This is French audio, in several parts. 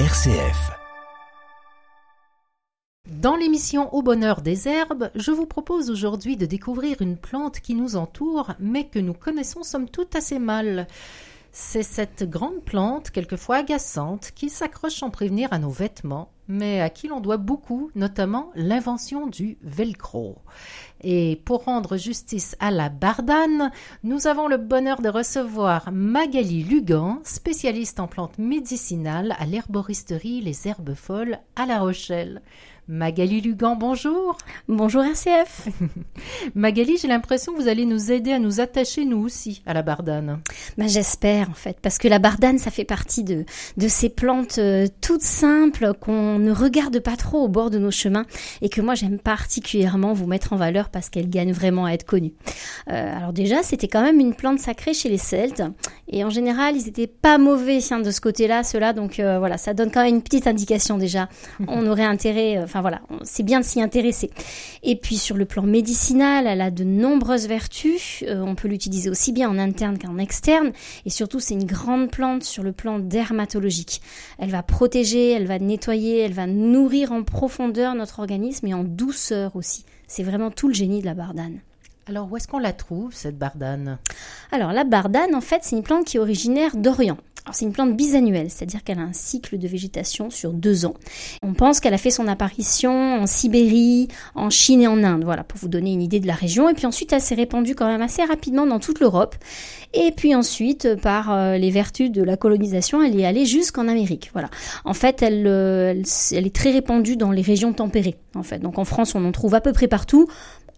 RCF. Dans l'émission Au bonheur des herbes, je vous propose aujourd'hui de découvrir une plante qui nous entoure, mais que nous connaissons somme toute assez mal. C'est cette grande plante, quelquefois agaçante, qui s'accroche sans prévenir à nos vêtements, mais à qui l'on doit beaucoup, notamment l'invention du velcro. Et pour rendre justice à la bardane, nous avons le bonheur de recevoir Magali Lugan, spécialiste en plantes médicinales à l'herboristerie Les Herbes Folles à La Rochelle. Magali Lugan, bonjour. Bonjour RCF. Magali, j'ai l'impression que vous allez nous aider à nous attacher nous aussi à la bardane. Ben, j'espère en fait, parce que la bardane, ça fait partie de, de ces plantes euh, toutes simples qu'on ne regarde pas trop au bord de nos chemins et que moi j'aime particulièrement vous mettre en valeur parce qu'elle gagne vraiment à être connue. Euh, alors déjà, c'était quand même une plante sacrée chez les Celtes et en général, ils n'étaient pas mauvais hein, de ce côté-là, cela. Donc euh, voilà, ça donne quand même une petite indication déjà. On aurait intérêt, enfin voilà, c'est bien de s'y intéresser. Et puis sur le plan médicinal, elle a de nombreuses vertus. Euh, on peut l'utiliser aussi bien en interne qu'en externe. Et surtout, c'est une grande plante sur le plan dermatologique. Elle va protéger, elle va nettoyer, elle va nourrir en profondeur notre organisme et en douceur aussi. C'est vraiment tout le génie de la bardane. Alors où est-ce qu'on la trouve, cette bardane? Alors la bardane, en fait, c'est une plante qui est originaire d'Orient. C'est une plante bisannuelle, c'est-à-dire qu'elle a un cycle de végétation sur deux ans. On pense qu'elle a fait son apparition en Sibérie, en Chine et en Inde, voilà, pour vous donner une idée de la région. Et puis ensuite, elle s'est répandue quand même assez rapidement dans toute l'Europe. Et puis ensuite, par euh, les vertus de la colonisation, elle est allée jusqu'en Amérique. Voilà. En fait, elle, euh, elle, elle est très répandue dans les régions tempérées. En fait, donc en France, on en trouve à peu près partout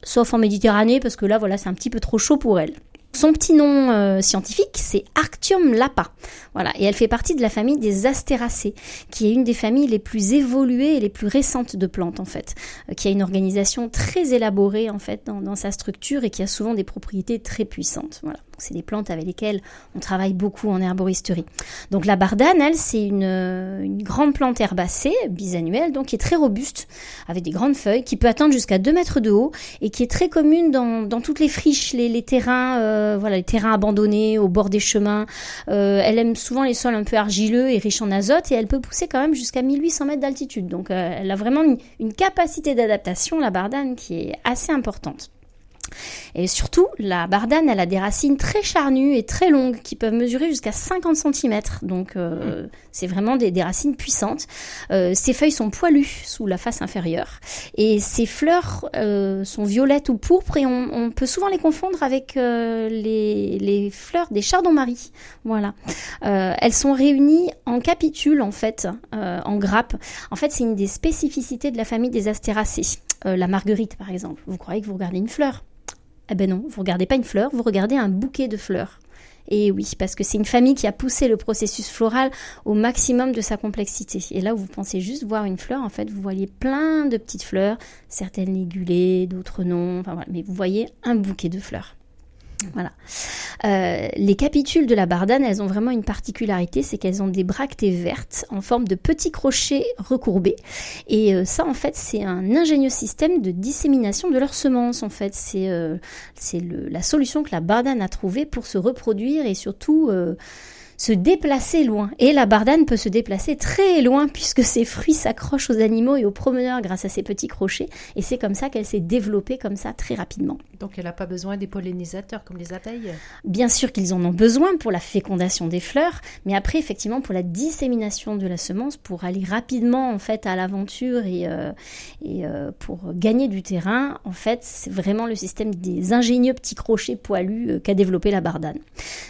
sauf en Méditerranée parce que là voilà c'est un petit peu trop chaud pour elle. Son petit nom euh, scientifique, c'est Arctium lapa. Voilà, et elle fait partie de la famille des Astéracées, qui est une des familles les plus évoluées et les plus récentes de plantes en fait, euh, qui a une organisation très élaborée en fait dans, dans, sa structure et qui a souvent des propriétés très puissantes. Voilà c'est des plantes avec lesquelles on travaille beaucoup en herboristerie. Donc la bardane, elle, c'est une, une, grande plante herbacée, bisannuelle, donc qui est très robuste, avec des grandes feuilles, qui peut atteindre jusqu'à 2 mètres de haut et qui est très commune dans, toutes les friches, les, terrains, euh, voilà, les terrains abandonnés, au bord des chemins. Euh, elle aime souvent les sols un peu argileux et riches en azote et elle peut pousser quand même jusqu'à 1800 mètres d'altitude. Donc euh, elle a vraiment une, une capacité d'adaptation, la bardane, qui est assez importante. Et surtout, la bardane, elle a des racines très charnues et très longues qui peuvent mesurer jusqu'à 50 cm. Donc, euh, mmh. c'est vraiment des, des, racines puissantes. Euh, ses feuilles sont poilues sous la face inférieure. Et ses fleurs euh, sont violettes ou pourpres et on, on, peut souvent les confondre avec euh, les, les, fleurs des chardons-marie. Voilà. Euh, elles sont réunies en capitules, en fait, euh, en grappes. En fait, c'est une des spécificités de la famille des astéracées. la marguerite, par exemple. Vous croyez que vous regardez une fleur? Eh ben non, vous regardez pas une fleur, vous regardez un bouquet de fleurs. Et oui, parce que c'est une famille qui a poussé le processus floral au maximum de sa complexité. Et là où vous pensez juste voir une fleur, en fait, vous voyez plein de petites fleurs, certaines ligulées, d'autres non, enfin voilà, mais vous voyez un bouquet de fleurs. Voilà. Euh, les capitules de la bardane, elles ont vraiment une particularité, c'est qu'elles ont des bractées vertes en forme de petits crochets recourbés. Et euh, ça, en fait, c'est un ingénieux système de dissémination de leurs semences. En fait, c'est euh, la solution que la bardane a trouvée pour se reproduire et surtout euh, se déplacer loin. Et la bardane peut se déplacer très loin puisque ses fruits s'accrochent aux animaux et aux promeneurs grâce à ses petits crochets. Et c'est comme ça qu'elle s'est développée comme ça très rapidement. Donc elle n'a pas besoin des pollinisateurs comme les abeilles? Bien sûr qu'ils en ont besoin pour la fécondation des fleurs, mais après effectivement pour la dissémination de la semence, pour aller rapidement en fait à l'aventure et, euh, et euh, pour gagner du terrain, en fait c'est vraiment le système des ingénieux petits crochets poilus euh, qu'a développé la bardane.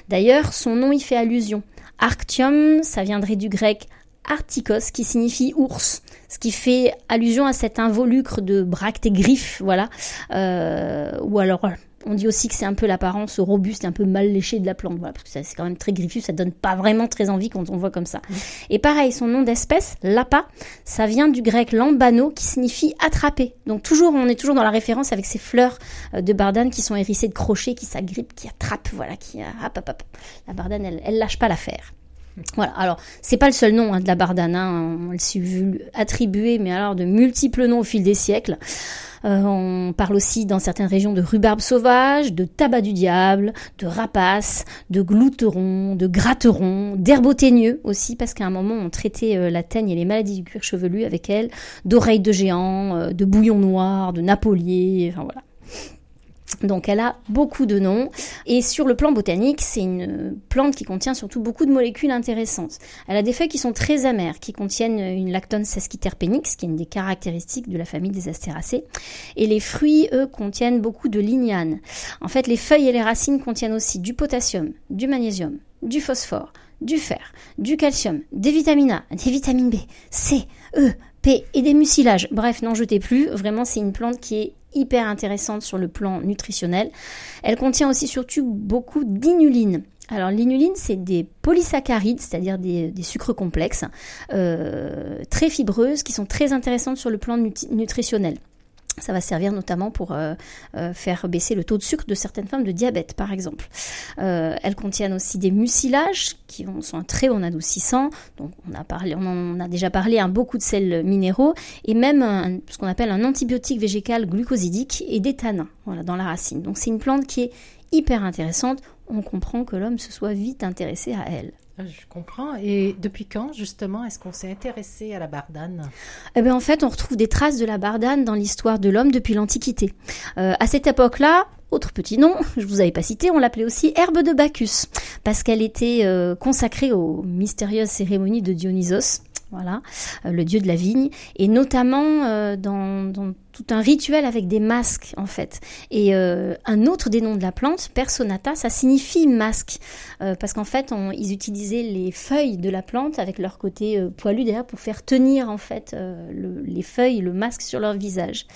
D'ailleurs son nom y fait allusion. Arctium, ça viendrait du grec artikos qui signifie ours, ce qui fait allusion à cet involucre de bractes et griffes, voilà. Euh, ou alors on dit aussi que c'est un peu l'apparence robuste et un peu mal léchée de la plante, voilà, parce que c'est quand même très griffu, ça donne pas vraiment très envie quand on voit comme ça. Et pareil, son nom d'espèce, lapa, ça vient du grec lambano qui signifie attraper. Donc toujours, on est toujours dans la référence avec ces fleurs euh, de bardane qui sont hérissées de crochets, qui s'agrippent, qui attrapent, voilà, qui hop, hop, hop. La bardane, elle, elle lâche pas l'affaire. Voilà, alors c'est pas le seul nom hein, de la bardane, hein. on s'est vu attribuer, mais alors de multiples noms au fil des siècles. Euh, on parle aussi dans certaines régions de rhubarbe sauvage, de tabac du diable, de rapace, de glouteron, de gratteron, d'herbe aussi, parce qu'à un moment on traitait euh, la teigne et les maladies du cuir chevelu avec elle, d'oreilles de géant, euh, de bouillon noir, de napolier, enfin voilà. Donc elle a beaucoup de noms et sur le plan botanique, c'est une plante qui contient surtout beaucoup de molécules intéressantes. Elle a des feuilles qui sont très amères, qui contiennent une lactone sesquiterpenix, qui est une des caractéristiques de la famille des astéracées. Et les fruits, eux, contiennent beaucoup de lignane. En fait, les feuilles et les racines contiennent aussi du potassium, du magnésium, du phosphore, du fer, du calcium, des vitamines A, des vitamines B, C, E, P et des mucilages. Bref, n'en jetez plus. Vraiment, c'est une plante qui est hyper intéressante sur le plan nutritionnel. Elle contient aussi surtout beaucoup d'inuline. Alors l'inuline, c'est des polysaccharides, c'est-à-dire des, sucres complexes, euh, très fibreuses, qui sont très intéressantes sur le plan nutritionnel. Ça va servir notamment pour euh, euh, faire baisser le taux de sucre de certaines femmes de diabète, par exemple. Euh, elles contiennent aussi des mucilages qui sont un très bon adoucissant. Donc, on a en a déjà parlé, un beaucoup de sels minéraux et même ce qu'on appelle un antibiotique végétal glucosidique et des tanins, dans la racine. Donc, c'est une plante qui est hyper intéressante. On comprend que l'homme se soit vite intéressé à elle. Ah, je comprends. Et depuis quand, justement, est-ce qu'on s'est intéressé à la bardane? Eh bien, en fait, on retrouve des traces de la bardane dans l'histoire de l'homme depuis l'Antiquité. Euh, à cette époque-là, autre petit nom, je vous avais pas cité, on l'appelait aussi herbe de Bacchus, parce qu'elle était euh, consacrée aux mystérieuses cérémonies de Dionysos voilà, euh, le dieu de la vigne, et notamment euh, dans, tout un rituel avec des masques en fait. Et euh, un autre des noms de la plante, Personata, ça signifie masque, parce qu'en fait ils utilisaient les feuilles de la plante avec leur côté poilu derrière pour faire tenir en fait les feuilles, le masque sur leur visage.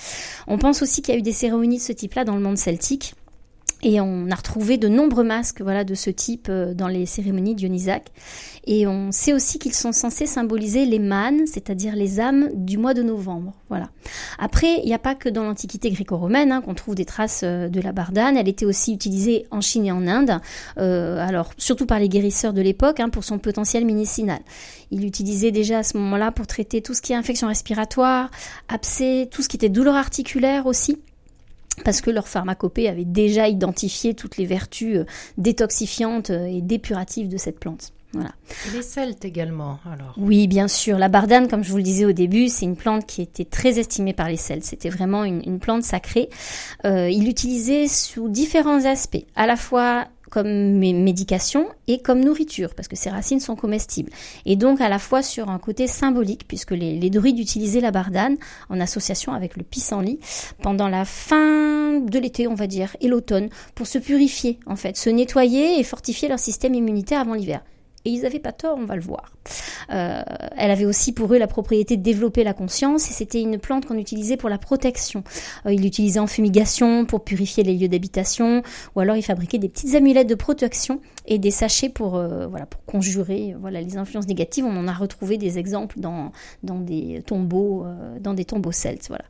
On pense aussi qu'il y a eu des cérémonies de ce type-là dans le monde celtique. Et on a retrouvé de nombreux masques voilà, de ce type euh, dans les cérémonies dionysaques. Et on sait aussi qu'ils sont censés symboliser les mânes, c'est-à-dire les âmes du mois de novembre. Voilà. Après, il n'y a pas que dans l'Antiquité gréco-romaine hein, qu'on trouve des traces euh, de la bardane. Elle était aussi utilisée en Chine et en Inde, euh, alors surtout par les guérisseurs de l'époque, hein, pour son potentiel médicinal. Il l'utilisait déjà à ce moment-là pour traiter tout ce qui est infection respiratoire, abcès, tout ce qui était douleur articulaire aussi parce que leur pharmacopée avait déjà identifié toutes les vertus euh, détoxifiantes euh, et dépuratives de cette plante. Voilà. Les Celtes également, alors Oui, bien sûr. La bardane, comme je vous le disais au début, c'est une plante qui était très estimée par les Celtes. C'était vraiment une, plante sacrée. Euh, ils l'utilisaient sous différents aspects, à la fois comme médication et comme nourriture, parce que ces racines sont comestibles. Et donc à la fois sur un côté symbolique, puisque les, druides utilisaient la bardane en association avec le pissenlit pendant la fin de l'été, on va dire, et l'automne, pour se purifier, en fait, se nettoyer et fortifier leur système immunitaire avant l'hiver. Et ils n'avaient pas tort, on va le voir. Euh, elle avait aussi pour eux la propriété de développer la conscience et c'était une plante qu'on utilisait pour la protection. Euh, ils l'utilisaient en fumigation pour purifier les lieux d'habitation ou alors ils fabriquaient des petites amulettes de protection et des sachets pour, euh, voilà, pour conjurer voilà, les influences négatives. On en a retrouvé des exemples dans, dans des tombeaux, dans des tombeaux celtes. Voilà.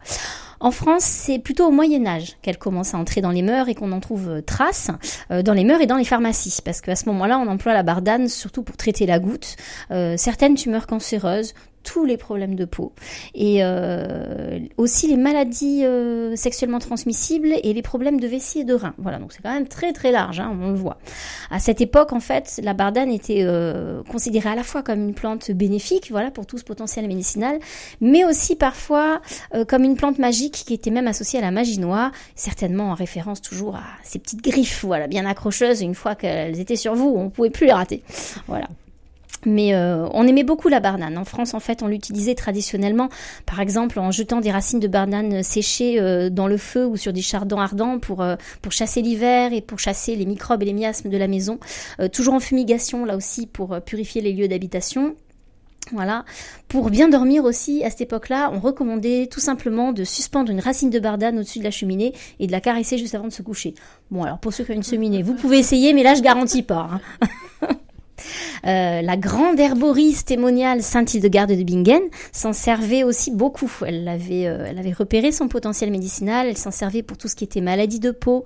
En France, c'est plutôt au Moyen Âge qu'elle commence à entrer dans les mœurs et qu'on en trouve euh, trace euh, dans les mœurs et dans les pharmacies, parce qu'à ce moment-là, on emploie la bardane surtout pour traiter la goutte, euh, certaines tumeurs cancéreuses, tous les problèmes de peau et euh, aussi les maladies euh, sexuellement transmissibles et les problèmes de vessie et de rein. Voilà, donc c'est quand même très très large, hein, on le voit. À cette époque, en fait, la bardane était euh, considérée à la fois comme une plante bénéfique, voilà, pour tout ce potentiel médicinal, mais aussi parfois comme une plante magique qui était même associée à la magie noire, certainement en référence toujours à ces petites griffes, voilà, bien accrocheuses. Une fois qu'elles étaient sur vous, on pouvait plus les rater. Voilà. Mais euh, on aimait beaucoup la bardane. En France, en fait, on l'utilisait traditionnellement, par exemple, en jetant des racines de bardane séchées euh, dans le feu ou sur des chardons ardents pour, euh, pour chasser l'hiver et pour chasser les microbes et les miasmes de la maison. toujours en fumigation, là aussi, pour purifier les lieux d'habitation. Voilà. Pour bien dormir aussi, à cette époque-là, on recommandait tout simplement de suspendre une racine de bardane au-dessus de la cheminée et de la caresser juste avant de se coucher. Bon, alors pour ceux qui ont une cheminée, vous pouvez essayer, mais là, je garantis pas. Hein. Euh, la grande herboriste et moniale Sainte-Hildegarde de Bingen s'en servait aussi beaucoup. Elle avait, euh, elle avait repéré son potentiel médicinal, elle s'en servait pour tout ce qui était maladie de peau.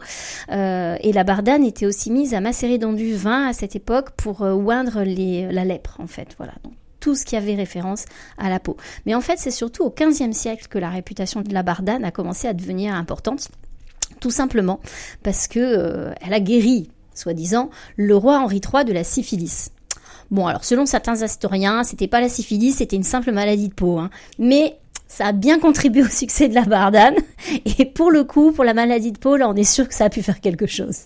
Euh, et la bardane était aussi mise à macérer dans du vin à cette époque pour oindre la lèpre, en fait. Voilà. Donc, tout ce qui avait référence à la peau. Mais en fait, c'est surtout au XVe siècle que la réputation de la bardane a commencé à devenir importante. Tout simplement parce que elle a guéri soi-disant, le roi Henri III de la syphilis. Bon, alors selon certains historiens, c'était pas la syphilis, c'était une simple maladie de peau. Hein. Mais ça a bien contribué au succès de la bardane. Et pour le coup, pour la maladie de peau, là, on est sûr que ça a pu faire quelque chose.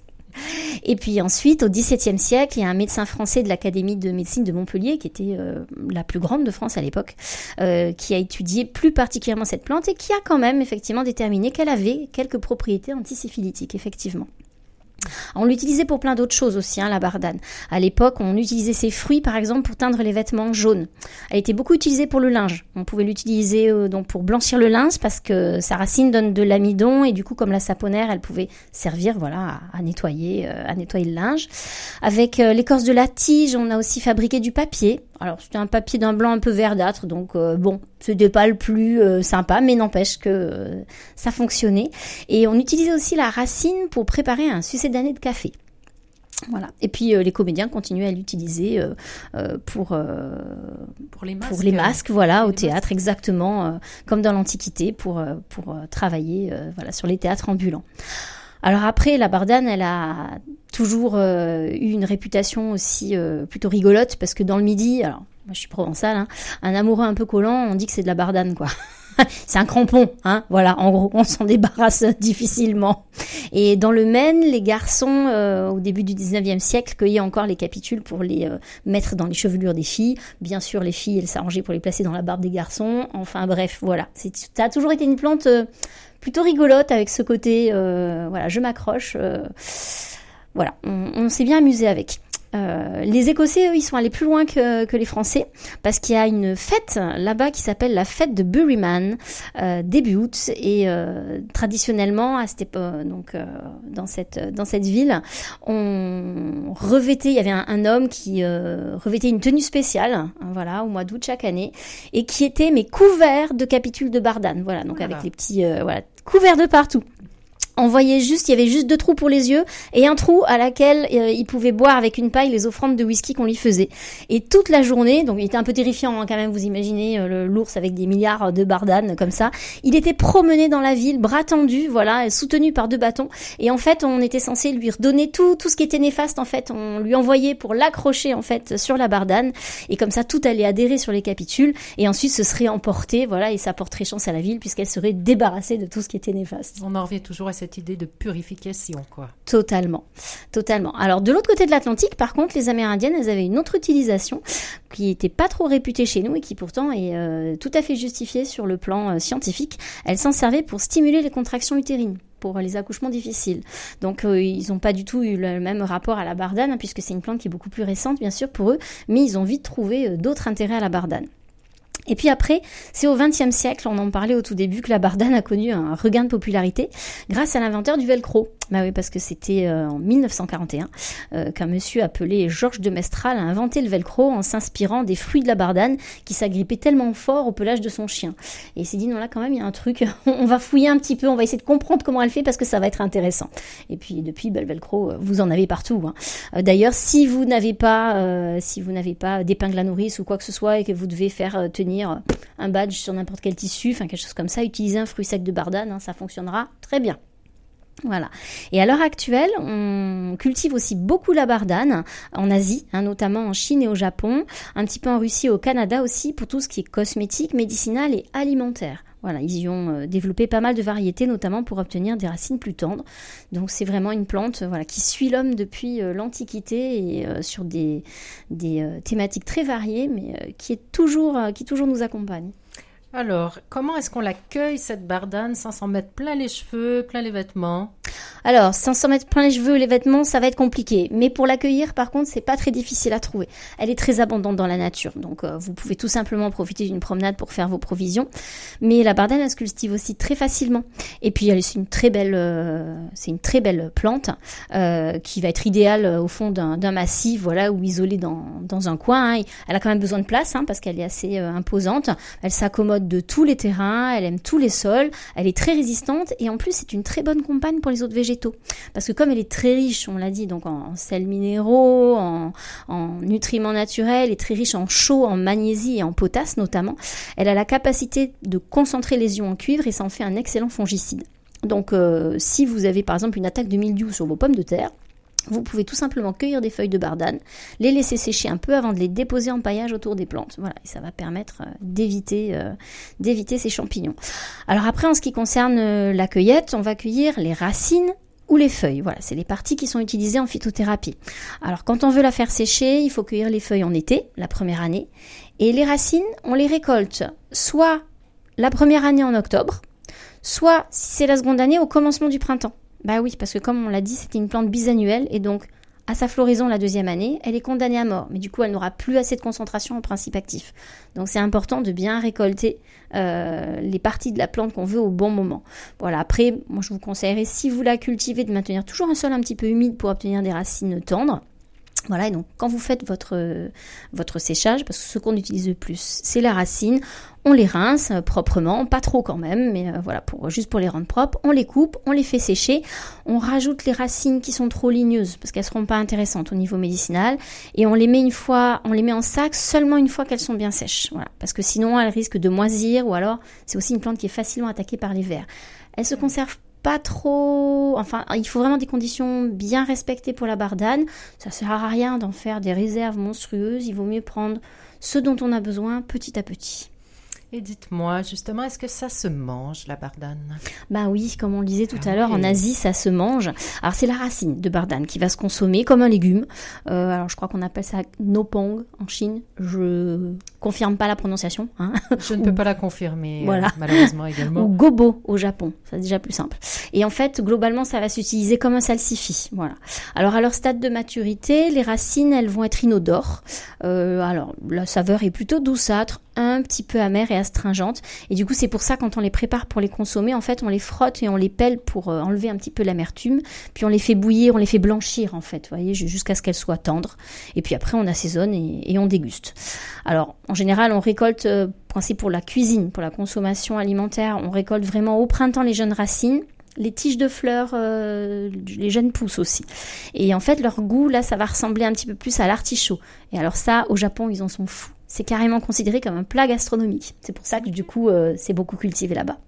Et puis ensuite, au XVIIe siècle, il y a un médecin français de l'Académie de médecine de Montpellier, qui était euh, la plus grande de France à l'époque, euh, qui a étudié plus particulièrement cette plante et qui a quand même effectivement déterminé qu'elle avait quelques propriétés antisyphilitiques, effectivement. On l'utilisait pour plein d'autres choses aussi, hein, la bardane. À l'époque, on utilisait ses fruits, par exemple, pour teindre les vêtements jaunes. Elle était beaucoup utilisée pour le linge. On pouvait l'utiliser euh, pour blanchir le linge parce que sa racine donne de l'amidon et du coup, comme la saponnaire, elle pouvait servir, voilà, à, nettoyer, euh, à nettoyer le linge. Avec euh, l'écorce de la tige, on a aussi fabriqué du papier. Alors c'était un papier d'un blanc un peu verdâtre, donc bon, c'était pas le plus euh, sympa, mais n'empêche que euh, ça fonctionnait. Et on utilisait aussi la racine pour préparer un succédané de café. Voilà. Et puis les comédiens continuaient à l'utiliser pour pour les masques, pour les masques voilà, au théâtre exactement comme dans l'Antiquité pour pour travailler voilà sur les théâtres ambulants. Alors après, la Bardane, elle a toujours euh, eu une réputation aussi euh, plutôt rigolote parce que dans le Midi, alors moi je suis provençale, hein, un amoureux un peu collant, on dit que c'est de la Bardane quoi. c'est un crampon, hein. Voilà, en gros, on s'en débarrasse difficilement. Et dans le Maine, les garçons, euh, au début du 19e siècle, cueillaient encore les capitules pour les mettre dans les chevelures des filles. Bien sûr, les filles, elles s'arrangeaient pour les placer dans la barbe des garçons. Enfin bref, voilà. Ça a toujours été une plante plutôt rigolote avec ce côté, euh, voilà, je m'accroche. Euh, voilà, on s'est bien amusé avec. Euh, les Écossais, eux, ils sont allés plus loin que, les Français parce qu'il y a une fête là-bas qui s'appelle la fête de Buryman euh, début août. Et euh, traditionnellement à cette époque, donc dans cette dans cette ville, on revêtait, il y avait un, homme qui revêtait une tenue spéciale, hein, voilà, au mois d'août chaque année et qui était mais couvert de capitules de bardane, voilà, donc avec les petits voilà couverts de partout on voyait juste, il y avait juste deux trous pour les yeux et un trou à laquelle euh, il pouvait boire avec une paille les offrandes de whisky qu'on lui faisait. Et toute la journée, donc il était un peu terrifiant hein, quand même, vous imaginez euh, l'ours avec des milliards de bardanes comme ça. Il était promené dans la ville, bras tendus, voilà, soutenu par deux bâtons. Et en fait, on était censé lui redonner tout, tout ce qui était néfaste. En fait, on lui envoyait pour l'accrocher en fait sur la bardane. Et comme ça, tout allait adhérer sur les capitules. Et ensuite, ce serait emporté, voilà, et ça porterait chance à la ville puisqu'elle serait débarrassée de tout ce qui était néfaste. On en revient toujours à cette idée de purification, quoi. Totalement, totalement. Alors de l'autre côté de l'Atlantique, par contre, les Amérindiennes, elles avaient une autre utilisation qui n'était pas trop réputée chez nous et qui pourtant est euh, tout à fait justifiée sur le plan euh, scientifique. Elles s'en servaient pour stimuler les contractions utérines pour les accouchements difficiles. Donc euh, ils n'ont pas du tout eu le même rapport à la bardane, hein, puisque c'est une plante qui est beaucoup plus récente, bien sûr, pour eux, mais ils ont vite trouvé d'autres intérêts à la bardane. Et puis après, c'est au XXe siècle, on en parlait au tout début, que la bardane a connu un regain de popularité grâce à l'inventeur du velcro. Bah oui, parce que c'était euh, en 1941 euh, qu'un monsieur appelé Georges de Mestral a inventé le velcro en s'inspirant des fruits de la bardane qui s'agrippaient tellement fort au pelage de son chien. Et il s'est dit, non là quand même, il y a un truc, on va fouiller un petit peu, on va essayer de comprendre comment elle fait parce que ça va être intéressant. Et puis depuis, bah, le velcro, euh, vous en avez partout. Hein. D'ailleurs, si vous n'avez pas, si pas d'épingle à nourrice ou quoi que ce soit et que vous devez faire tenir un badge sur n'importe quel tissu, enfin quelque chose comme ça, utilisez un fruit sec de bardane, hein, ça fonctionnera très bien. Voilà. Et à l'heure actuelle, on cultive aussi beaucoup la bardane en Asie, hein, notamment en Chine et au Japon, un petit peu en Russie et au Canada aussi, pour tout ce qui est cosmétique, médicinal et alimentaire. Voilà, ils y ont euh, développé pas mal de variétés, notamment pour obtenir des racines plus tendres. Donc c'est vraiment une plante voilà, qui suit l'homme depuis euh, l'Antiquité et euh, sur des, des thématiques très variées, mais qui, est toujours, qui toujours nous accompagne. Alors, comment est-ce qu'on l'accueille, cette bardane, sans s'en mettre plein les cheveux, plein les vêtements? Alors, sans s'en mettre plein les cheveux les vêtements, ça va être compliqué. Mais pour l'accueillir, par contre, c'est pas très difficile à trouver. Elle est très abondante dans la nature. Donc, euh, vous pouvez tout simplement profiter d'une promenade pour faire vos provisions. Mais la bardane, elle se cultive aussi très facilement. Et puis, elle est une très belle, euh, c'est une très belle plante euh, qui va être idéale au fond d'un massif, voilà, ou isolée dans, dans un coin. Hein. Elle a quand même besoin de place, hein, parce qu'elle est assez imposante. Elle s'accommode de tous les terrains, elle aime tous les sols, elle est très résistante et en plus c'est une très bonne compagne pour les autres végétaux. Parce que comme elle est très riche, on l'a dit, donc en, sels minéraux, en, nutriments naturels, et très riche en chaux, en magnésie et en potasse notamment, elle a la capacité de concentrer les ions en cuivre et ça en fait un excellent fongicide. Donc euh, si vous avez par exemple une attaque de mildiou sur vos pommes de terre, vous pouvez tout simplement cueillir des feuilles de bardane, les laisser sécher un peu avant de les déposer en paillage autour des plantes. Voilà, et ça va permettre euh, d'éviter euh, d'éviter ces champignons. Alors après, en ce qui concerne euh, la cueillette, on va cueillir les racines ou les feuilles. Voilà, c'est les parties qui sont utilisées en phytothérapie. Alors quand on veut la faire sécher, il faut cueillir les feuilles en été, la première année, et les racines, on les récolte soit la première année en octobre, soit si c'est la seconde année au commencement du printemps. Bah oui, parce que comme on l'a dit, c'était une plante bisannuelle et donc à sa floraison la deuxième année, elle est condamnée à mort. Mais du coup, elle n'aura plus assez de concentration en principe actif. Donc c'est important de bien récolter euh, les parties de la plante qu'on veut au bon moment. Voilà. Après, moi je vous conseillerais, si vous la cultivez, de maintenir toujours un sol un petit peu humide pour obtenir des racines tendres. Voilà, et donc quand vous faites votre, votre séchage, parce que ce qu'on utilise le plus, c'est la racine, on les rince euh, proprement, pas trop quand même, mais euh, voilà, pour, juste pour les rendre propres, on les coupe, on les fait sécher, on rajoute les racines qui sont trop ligneuses, parce qu'elles seront pas intéressantes au niveau médicinal, et on les met une fois, on les met en sac seulement une fois qu'elles sont bien sèches, voilà, parce que sinon elles risquent de moisir, ou alors c'est aussi une plante qui est facilement attaquée par les vers. Elles se conservent pas trop. Enfin, il faut vraiment des conditions bien respectées pour la bardane. Ça sert à rien d'en faire des réserves monstrueuses. Il vaut mieux prendre ce dont on a besoin petit à petit. Et dites-moi, justement, est-ce que ça se mange, la bardane? Bah oui, comme on le disait tout ah à l'heure, en Asie, ça se mange. Alors, c'est la racine de bardane qui va se consommer comme un légume. Euh, alors, je crois qu'on appelle ça nopong en Chine. Je confirme pas la prononciation. Hein. Je ne peux pas la confirmer, euh, voilà. malheureusement également. Ou gobo au Japon, c'est déjà plus simple. Et en fait, globalement, ça va s'utiliser comme un salsifis. Voilà. Alors, à leur stade de maturité, les racines, elles vont être inodores. Euh, alors, la saveur est plutôt douceâtre, un petit peu amère et astringente. Et du coup, c'est pour ça quand on les prépare pour les consommer, en fait, on les frotte et on les pèle pour euh, enlever un petit peu l'amertume. Puis on les fait bouillir, on les fait blanchir, en fait, voyez, jusqu'à ce qu'elles soient tendres. Et puis après, on assaisonne et, et on déguste. Alors, en général, on récolte, euh, pour la cuisine, pour la consommation alimentaire, on récolte vraiment au printemps les jeunes racines les tiges de fleurs, euh, les jeunes pousses aussi. Et en fait, leur goût, là, ça va ressembler un petit peu plus à l'artichaut. Et alors ça, au Japon, ils en sont fous c'est carrément considéré comme un plat gastronomique. C'est pour ça que du coup, euh, c'est beaucoup cultivé là-bas.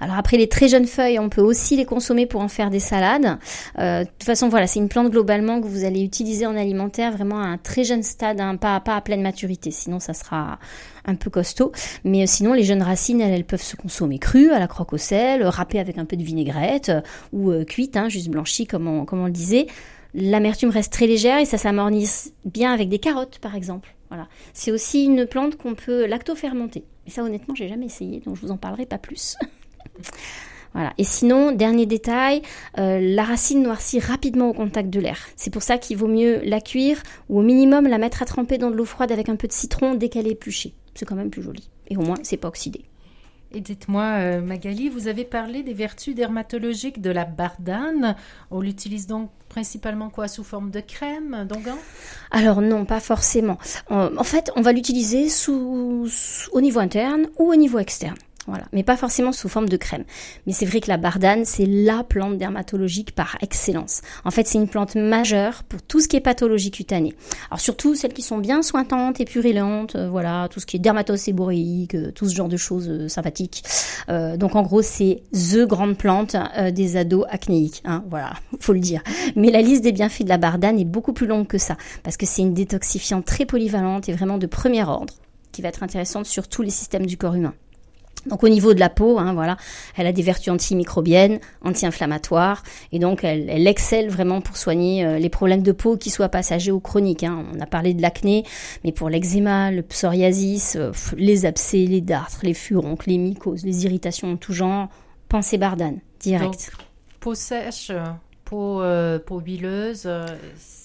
Alors après les très jeunes feuilles, on peut aussi les consommer pour en faire des salades. Euh, de toute façon, voilà, c'est une plante globalement que vous allez utiliser en alimentaire vraiment à un très jeune stade, hein, pas, pas à pleine maturité. Sinon, ça sera un peu costaud. Mais euh, sinon, les jeunes racines, elles, peuvent se consommer crues, à la croque au sel, râpées avec un peu de vinaigrette ou cuites, hein, juste blanchies comme on, comme on le disait. L'amertume reste très légère et ça s'amornisse bien avec des carottes, par exemple. Voilà. C'est aussi une plante qu'on peut lacto-fermenter. Et ça, honnêtement, j'ai jamais essayé, donc je vous en parlerai pas plus. voilà. Et sinon, dernier détail, euh, la racine noircit rapidement au contact de l'air. C'est pour ça qu'il vaut mieux la cuire ou au minimum la mettre à tremper dans de l'eau froide avec un peu de citron dès qu'elle est épluchée. C'est quand même plus joli. Et au moins, c'est pas oxydé. Et dites-moi, euh, Magali, vous avez parlé des vertus dermatologiques de la bardane. On l'utilise donc principalement quoi sous forme de crème, d'onguent Alors non, pas forcément. En fait, on va l'utiliser sous, au niveau interne ou au niveau externe. Mais pas forcément sous forme de crème. Mais c'est vrai que la bardane, c'est la plante dermatologique par excellence. En fait, c'est une plante majeure pour tout ce qui est pathologie cutanée. Alors surtout celles qui sont bien sointantes et purulentes, euh, voilà, tout ce qui est dermatose séborréique, euh, tout ce genre de choses euh, sympathiques. donc en gros, c'est the grande plante des ados acnéiques, hein, voilà, faut le dire. Mais la liste des bienfaits de la bardane est beaucoup plus longue que ça, parce que c'est une détoxifiante très polyvalente et vraiment de premier ordre, qui va être intéressante sur tous les systèmes du corps humain. Donc au niveau de la peau, hein, voilà, elle a des vertus antimicrobiennes, anti-inflammatoires, et donc elle, elle, excelle vraiment pour soigner euh, les problèmes de peau, qui soient passagers ou chroniques. Hein. On a parlé de l'acné, mais pour l'eczéma, le psoriasis, euh, les abcès, les dartres, les furoncles, les mycoses, les irritations de tout genre, pensez bardane, direct. Peau sèche, peau, euh, peau huileuse. Euh,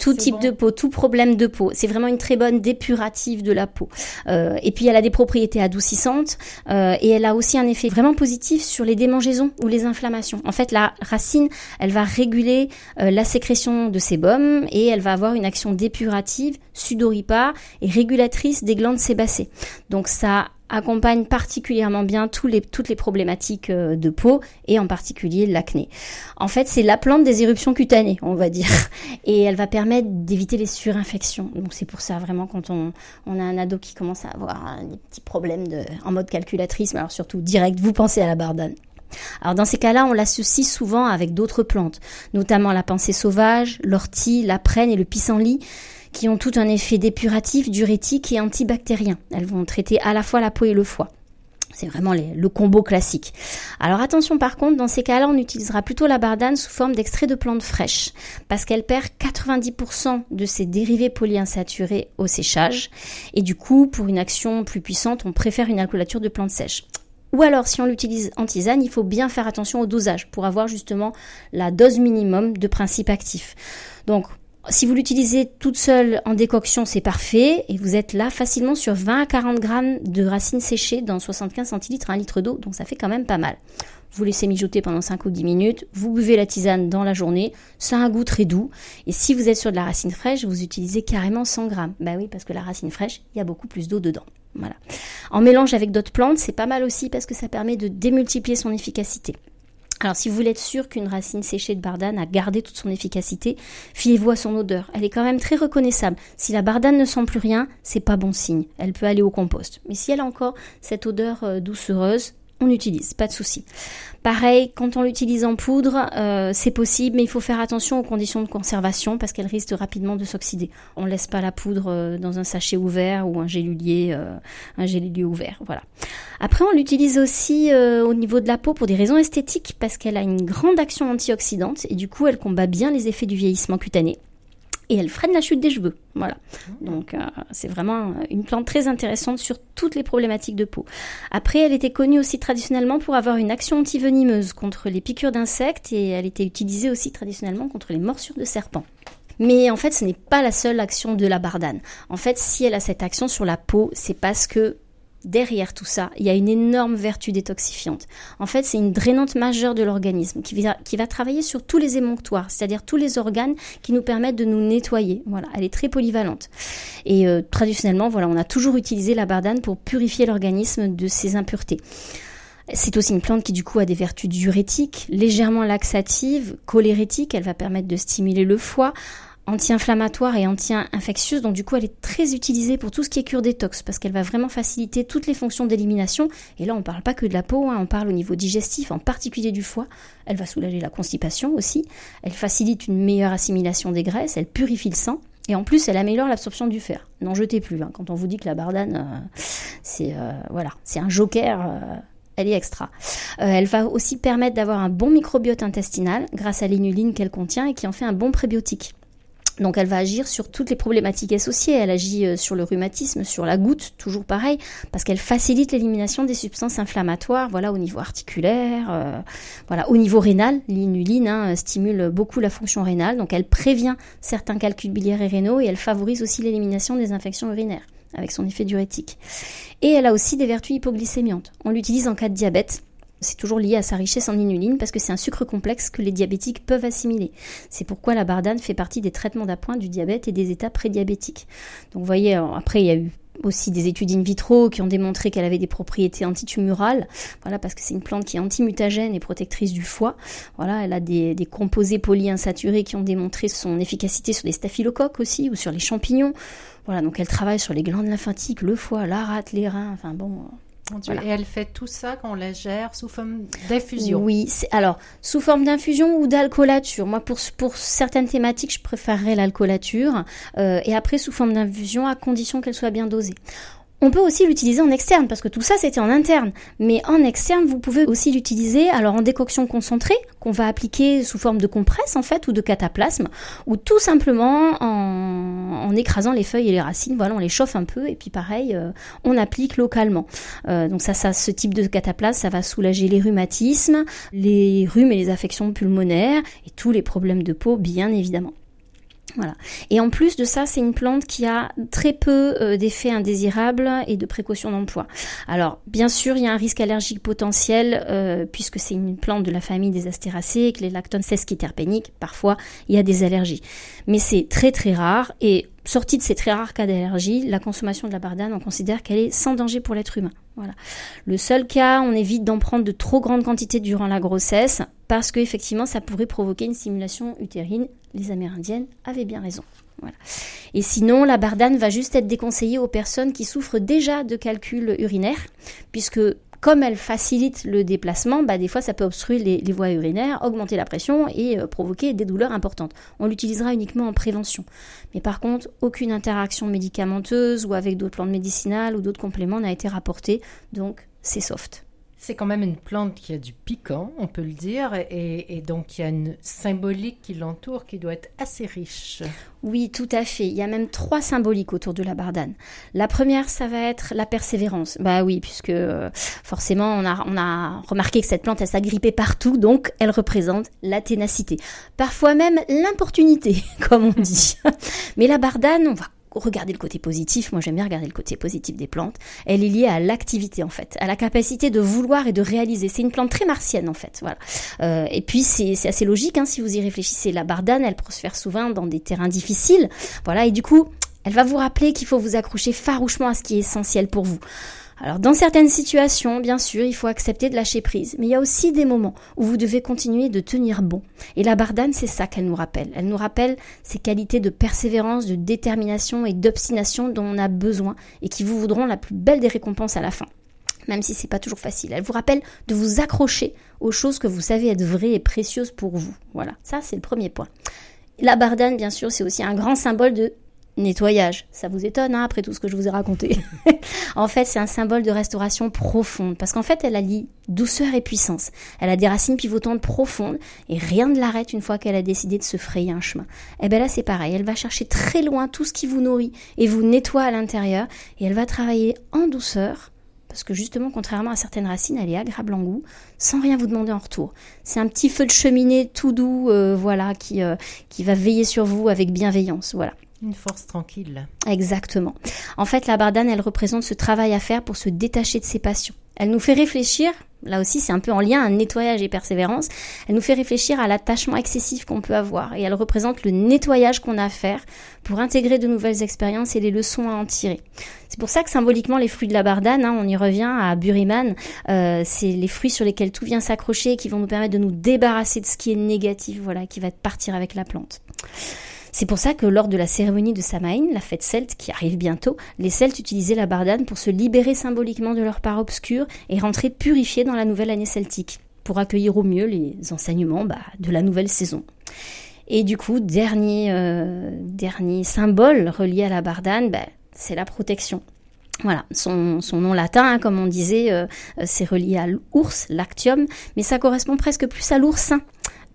tout type bon. de peau, tout problème de peau. C'est vraiment une très bonne dépurative de la peau. Euh, et puis elle a des propriétés adoucissantes euh, et elle a aussi un effet vraiment positif sur les démangeaisons ou les inflammations. En fait, la racine, elle va réguler euh, la sécrétion de sébum et elle va avoir une action dépurative, sudoripare et régulatrice des glandes sébacées. Donc ça accompagne particulièrement bien toutes les problématiques euh, de peau et en particulier l'acné. En fait, c'est la plante des éruptions cutanées, on va dire, et elle va permettre d'éviter les surinfections. Donc c'est pour ça vraiment quand on, a un ado qui commence à avoir hein, des petits problèmes de, en mode calculatrice, mais alors surtout direct, vous pensez à la bardane. Alors dans ces cas-là, on l'associe souvent avec d'autres plantes, notamment la pensée sauvage, l'ortie, la prenne et le pissenlit qui ont tout un effet dépuratif, diurétique et antibactérien. Elles vont traiter à la fois la peau et le foie. C'est vraiment le combo classique. Alors attention par contre, dans ces cas-là, on utilisera plutôt la bardane sous forme d'extrait de plantes fraîches, parce qu'elle perd 90% de ses dérivés polyinsaturés au séchage, et du coup, pour une action plus puissante, on préfère une alcoolature de plantes sèches. Ou alors, si on l'utilise en tisane, il faut bien faire attention au dosage pour avoir justement la dose minimum de principe actif. Donc, si vous l'utilisez toute seule en décoction, c'est parfait. Et vous êtes là facilement sur 20 à 40 grammes de racines séchées dans 75 centilitres à un litre d'eau. Donc ça fait quand même pas mal. Vous laissez mijoter pendant 5 ou 10 minutes. Vous buvez la tisane dans la journée. Ça a un goût très doux. Et si vous êtes sur de la racine fraîche, vous utilisez carrément 100 grammes. Bah oui, parce que la racine fraîche, il y a beaucoup plus d'eau dedans. Voilà. En mélange avec d'autres plantes, c'est pas mal aussi parce que ça permet de démultiplier son efficacité. Alors si vous voulez être sûr qu'une racine séchée de bardane a gardé toute son efficacité, fiez-vous à son odeur. Elle est quand même très reconnaissable. Si la bardane ne sent plus rien, c'est pas bon signe. Elle peut aller au compost. Mais si elle a encore cette odeur euh, doucereuse, on utilise, pas de souci. Pareil, quand on l'utilise en poudre, euh, c'est possible, mais il faut faire attention aux conditions de conservation parce qu'elle risque rapidement de s'oxyder. On laisse pas la poudre euh, dans un sachet ouvert ou un gélulier, euh, ouvert, voilà. Après, on l'utilise aussi au niveau de la peau pour des raisons esthétiques parce qu'elle a une grande action antioxydante et du coup, elle combat bien les effets du vieillissement cutané et elle freine la chute des cheveux. Voilà. Donc euh, c'est vraiment une plante très intéressante sur toutes les problématiques de peau. Après, elle était connue aussi traditionnellement pour avoir une action antivenimeuse contre les piqûres d'insectes et elle était utilisée aussi traditionnellement contre les morsures de serpents. Mais en fait, ce n'est pas la seule action de la bardane. En fait, si elle a cette action sur la peau, c'est parce que derrière tout ça, il y a une énorme vertu détoxifiante. En fait, c'est une drainante majeure de l'organisme qui va, travailler sur tous les émonctoires, c'est-à-dire tous les organes qui nous permettent de nous nettoyer. Voilà, elle est très polyvalente. Et euh, traditionnellement, voilà, on a toujours utilisé la bardane pour purifier l'organisme de ses impuretés. C'est aussi une plante qui du coup a des vertus diurétiques, légèrement laxatives, cholérétiques, elle va permettre de stimuler le foie, anti-inflammatoire et anti-infectieuse. Donc du coup, elle est très utilisée pour tout ce qui est cure détox parce qu'elle va vraiment faciliter toutes les fonctions d'élimination. Et là, on parle pas que de la peau, hein, on parle au niveau digestif, en particulier du foie. Elle va soulager la constipation aussi. Elle facilite une meilleure assimilation des graisses. Elle purifie le sang. Et en plus, elle améliore l'absorption du fer. N'en jetez plus. Hein. Quand on vous dit que la bardane, euh, c'est euh, voilà, c'est un joker. Euh, elle est extra. Euh, elle va aussi permettre d'avoir un bon microbiote intestinal grâce à l'inuline qu'elle contient et qui en fait un bon prébiotique. Donc elle va agir sur toutes les problématiques associées. Elle agit euh, sur le rhumatisme, sur la goutte, toujours pareil, parce qu'elle facilite l'élimination des substances inflammatoires, voilà, au niveau articulaire, euh, voilà, au niveau rénal. L'inuline hein, stimule beaucoup la fonction rénale, donc elle prévient certains calculs biliaires et rénaux et elle favorise aussi l'élimination des infections urinaires avec son effet diurétique. Et elle a aussi des vertus hypoglycémiantes. On l'utilise en cas de diabète c'est toujours lié à sa richesse en inuline parce que c'est un sucre complexe que les diabétiques peuvent assimiler. C'est pourquoi la bardane fait partie des traitements d'appoint du diabète et des états prédiabétiques. Donc vous voyez, après il y a eu aussi des études in vitro qui ont démontré qu'elle avait des propriétés antitumorales, voilà, parce que c'est une plante qui est antimutagène et protectrice du foie. Voilà, elle a des, composés polyinsaturés qui ont démontré son efficacité sur des staphylocoques aussi ou sur les champignons. Voilà, donc elle travaille sur les glandes lymphatiques, le foie, la rate, les reins, enfin bon, voilà. Et elle fait tout ça quand on la gère sous forme d'infusion. Oui, alors sous forme d'infusion ou d'alcoolature. Moi, pour, pour certaines thématiques, je préférerais l'alcoolature. Euh, et après, sous forme d'infusion, à condition qu'elle soit bien dosée. On peut aussi l'utiliser en externe, parce que tout ça c'était en interne. Mais en externe, vous pouvez aussi l'utiliser alors en décoction concentrée, qu'on va appliquer sous forme de compresse en fait, ou de cataplasme, ou tout simplement en, écrasant les feuilles et les racines. Voilà, on les chauffe un peu, et puis pareil, euh, on applique localement. Euh, donc ça, ça, ce type de cataplasme, ça va soulager les rhumatismes, les rhumes et les affections pulmonaires, et tous les problèmes de peau, bien évidemment. Voilà. Et en plus de ça, c'est une plante qui a très peu euh, d'effets indésirables et de précautions d'emploi. Alors, bien sûr, il y a un risque allergique potentiel euh, puisque c'est une plante de la famille des astéracées et que les lactones sesquiterpéniques, parfois, il y a des allergies. Mais c'est très très rare et sortie de ces très rares cas d'allergie, la consommation de la bardane, on considère qu'elle est sans danger pour l'être humain. Le seul cas, on évite d'en prendre de trop grandes quantités durant la grossesse parce qu'effectivement, ça pourrait provoquer une stimulation utérine. Les Amérindiennes avaient bien raison. Et sinon, la bardane va juste être déconseillée aux personnes qui souffrent déjà de calculs urinaires, puisque comme elle facilite le déplacement, bah, des fois ça peut obstruer les, voies urinaires, augmenter la pression et euh, provoquer des douleurs importantes. On l'utilisera uniquement en prévention. Mais par contre, aucune interaction médicamenteuse ou avec d'autres plantes médicinales ou d'autres compléments n'a été rapportée, donc c'est soft. C'est quand même une plante qui a du piquant, on peut le dire, et, donc il y a une symbolique qui l'entoure qui doit être assez riche. Oui, tout à fait. Il y a même trois symboliques autour de la bardane. La première, ça va être la persévérance. Bah oui, puisque euh, forcément, on a, on a remarqué que cette plante, elle s'agrippait partout, donc elle représente la ténacité. Parfois même l'importunité, comme on dit. Mais la bardane, on va regarder le côté positif, moi j'aime bien regarder le côté positif des plantes, elle est liée à l'activité en fait, à la capacité de vouloir et de réaliser. C'est une plante très martienne en fait, voilà. Euh, et puis c'est assez logique hein, si vous y réfléchissez. La bardane, elle prospère souvent dans des terrains difficiles, voilà. Et du coup, elle va vous rappeler qu'il faut vous accrocher farouchement à ce qui est essentiel pour vous. Alors dans certaines situations, bien sûr, il faut accepter de lâcher prise, mais il y a aussi des moments où vous devez continuer de tenir bon. Et la bardane, c'est ça qu'elle nous rappelle. Elle nous rappelle ces qualités de persévérance, de détermination et d'obstination dont on a besoin et qui vous voudront la plus belle des récompenses à la fin même si c'est pas toujours facile. Elle vous rappelle de vous accrocher aux choses que vous savez être vraies et précieuses pour vous. Voilà, ça c'est le premier point. La bardane, bien sûr, c'est aussi un grand symbole de nettoyage. Ça vous étonne, hein, après tout ce que je vous ai raconté. en fait, c'est un symbole de restauration profonde, parce qu'en fait, elle allie douceur et puissance. Elle a des racines pivotantes profondes, et rien ne l'arrête une fois qu'elle a décidé de se frayer un chemin. Et eh bien là, c'est pareil, elle va chercher très loin tout ce qui vous nourrit et vous nettoie à l'intérieur, et elle va travailler en douceur, parce que justement, contrairement à certaines racines, elle est agréable en goût, sans rien vous demander en retour. C'est un petit feu de cheminée tout doux, euh, voilà, qui, euh, qui va veiller sur vous avec bienveillance, voilà. Une force tranquille. Exactement. En fait, la bardane, elle représente ce travail à faire pour se détacher de ses passions. Elle nous fait réfléchir, là aussi c'est un peu en lien à nettoyage et persévérance, elle nous fait réfléchir à l'attachement excessif qu'on peut avoir et elle représente le nettoyage qu'on a à faire pour intégrer de nouvelles expériences et les leçons à en tirer. C'est pour ça que symboliquement les fruits de la bardane, hein, on y revient à Buriman, euh, c'est les fruits sur lesquels tout vient s'accrocher qui vont nous permettre de nous débarrasser de ce qui est négatif, voilà, qui va partir avec la plante. C'est pour ça que lors de la cérémonie de Samaïn, la fête celte qui arrive bientôt, les Celtes utilisaient la bardane pour se libérer symboliquement de leur part obscure et rentrer purifiés dans la nouvelle année celtique, pour accueillir au mieux les enseignements bah, de la nouvelle saison. Et du coup, dernier, euh, symbole relié à la bardane, bah, c'est la protection. Voilà, son, nom latin, hein, comme on disait, euh, c'est relié à l'ours, lactium, mais ça correspond presque plus à l'oursin,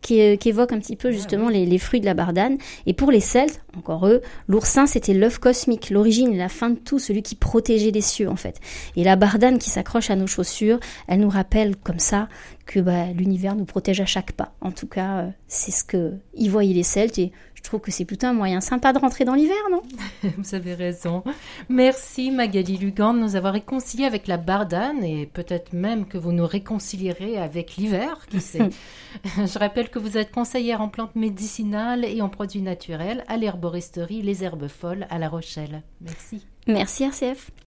qui, évoque un petit peu justement les, fruits de la bardane. Et pour les Celtes, encore eux, l'oursin c'était l'œuf cosmique, l'origine et la fin de tout, celui qui protégeait les cieux en fait. Et la bardane qui s'accroche à nos chaussures, elle nous rappelle comme ça que bah, l'univers nous protège à chaque pas. En tout cas, euh, c'est ce que y voyaient les Celtes et je trouve que c'est plutôt un moyen sympa de rentrer dans l'hiver, non? Vous avez raison. Merci Magali Lugan de nous avoir réconciliés avec la bardane et peut-être même que vous nous réconcilierez avec l'hiver, qui sait. Je rappelle que vous êtes conseillère en plantes médicinales et en produits naturels à l'herboristerie Les Herbes Folles à La Rochelle. Merci. Merci RCF.